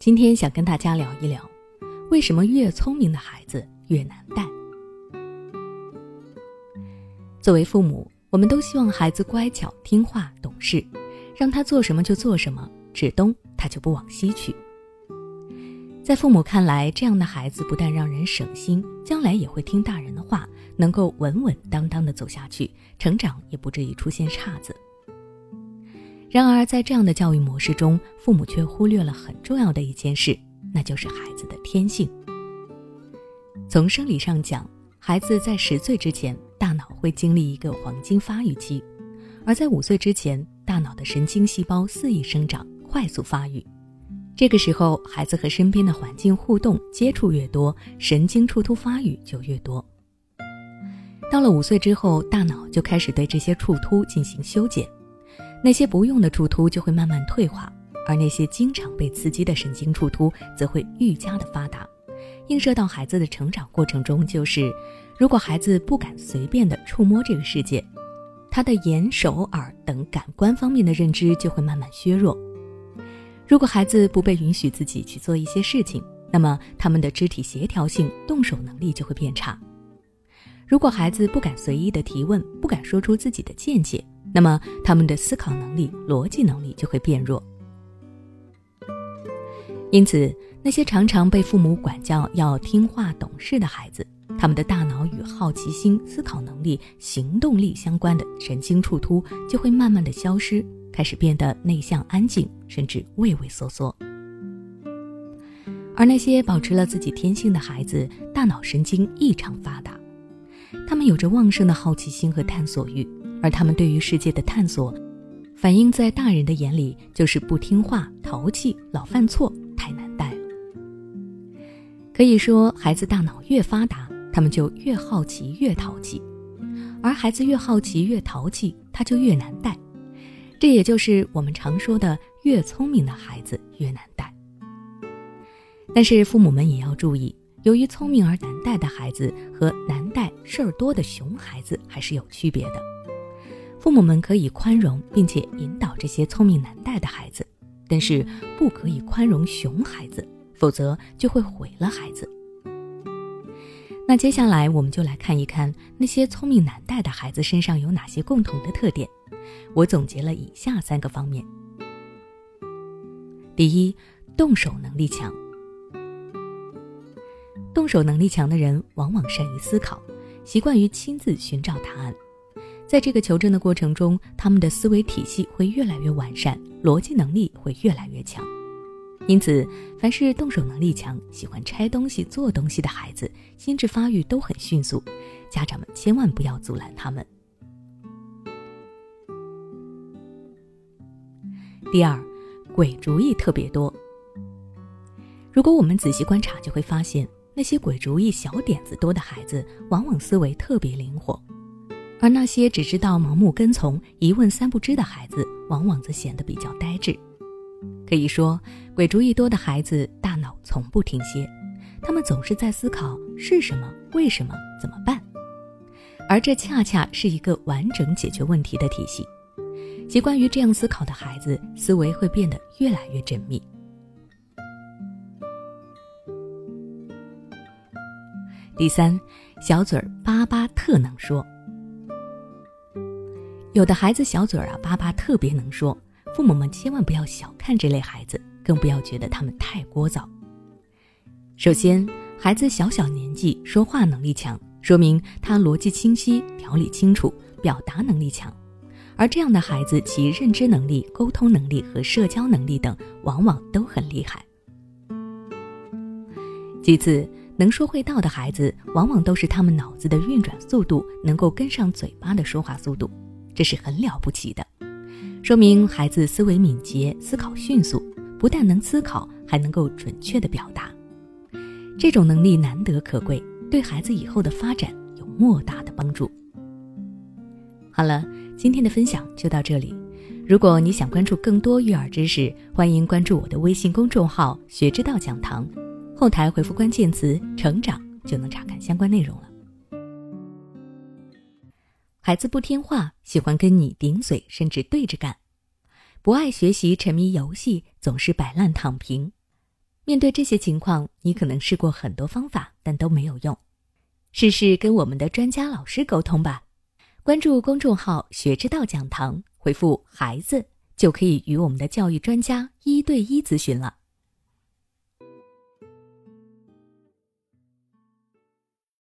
今天想跟大家聊一聊，为什么越聪明的孩子越难带。作为父母，我们都希望孩子乖巧听话懂事，让他做什么就做什么，指东他就不往西去。在父母看来，这样的孩子不但让人省心，将来也会听大人的话，能够稳稳当当的走下去，成长也不至于出现岔子。然而，在这样的教育模式中，父母却忽略了很重要的一件事，那就是孩子的天性。从生理上讲，孩子在十岁之前，大脑会经历一个黄金发育期；而在五岁之前，大脑的神经细胞肆意生长，快速发育。这个时候，孩子和身边的环境互动接触越多，神经触突发育就越多。到了五岁之后，大脑就开始对这些触突进行修剪。那些不用的触突就会慢慢退化，而那些经常被刺激的神经触突则会愈加的发达。映射到孩子的成长过程中，就是如果孩子不敢随便的触摸这个世界，他的眼、手、耳等感官方面的认知就会慢慢削弱。如果孩子不被允许自己去做一些事情，那么他们的肢体协调性、动手能力就会变差。如果孩子不敢随意的提问，不敢说出自己的见解。那么，他们的思考能力、逻辑能力就会变弱。因此，那些常常被父母管教要听话懂事的孩子，他们的大脑与好奇心、思考能力、行动力相关的神经触突就会慢慢的消失，开始变得内向、安静，甚至畏畏缩缩。而那些保持了自己天性的孩子，大脑神经异常发达，他们有着旺盛的好奇心和探索欲。而他们对于世界的探索，反映在大人的眼里就是不听话、淘气、老犯错，太难带了。可以说，孩子大脑越发达，他们就越好奇、越淘气；而孩子越好奇、越淘气，他就越难带。这也就是我们常说的“越聪明的孩子越难带”。但是父母们也要注意，由于聪明而难带的孩子和难带、事儿多的熊孩子还是有区别的。父母们可以宽容并且引导这些聪明难带的孩子，但是不可以宽容熊孩子，否则就会毁了孩子。那接下来我们就来看一看那些聪明难带的孩子身上有哪些共同的特点。我总结了以下三个方面：第一，动手能力强。动手能力强的人往往善于思考，习惯于亲自寻找答案。在这个求证的过程中，他们的思维体系会越来越完善，逻辑能力会越来越强。因此，凡是动手能力强、喜欢拆东西、做东西的孩子，心智发育都很迅速。家长们千万不要阻拦他们。第二，鬼主意特别多。如果我们仔细观察，就会发现那些鬼主意、小点子多的孩子，往往思维特别灵活。而那些只知道盲目跟从、一问三不知的孩子，往往则显得比较呆滞。可以说，鬼主意多的孩子大脑从不停歇，他们总是在思考是什么、为什么、怎么办，而这恰恰是一个完整解决问题的体系。习惯于这样思考的孩子，思维会变得越来越缜密。第三，小嘴巴巴特能说。有的孩子小嘴儿啊巴巴特别能说，父母们千万不要小看这类孩子，更不要觉得他们太聒噪。首先，孩子小小年纪说话能力强，说明他逻辑清晰、条理清楚、表达能力强，而这样的孩子其认知能力、沟通能力和社交能力等往往都很厉害。其次，能说会道的孩子，往往都是他们脑子的运转速度能够跟上嘴巴的说话速度。这是很了不起的，说明孩子思维敏捷、思考迅速，不但能思考，还能够准确的表达。这种能力难得可贵，对孩子以后的发展有莫大的帮助。好了，今天的分享就到这里。如果你想关注更多育儿知识，欢迎关注我的微信公众号“学之道讲堂”，后台回复关键词“成长”就能查看相关内容了。孩子不听话，喜欢跟你顶嘴，甚至对着干；不爱学习，沉迷游戏，总是摆烂躺平。面对这些情况，你可能试过很多方法，但都没有用。试试跟我们的专家老师沟通吧。关注公众号“学之道讲堂”，回复“孩子”就可以与我们的教育专家一对一咨询了。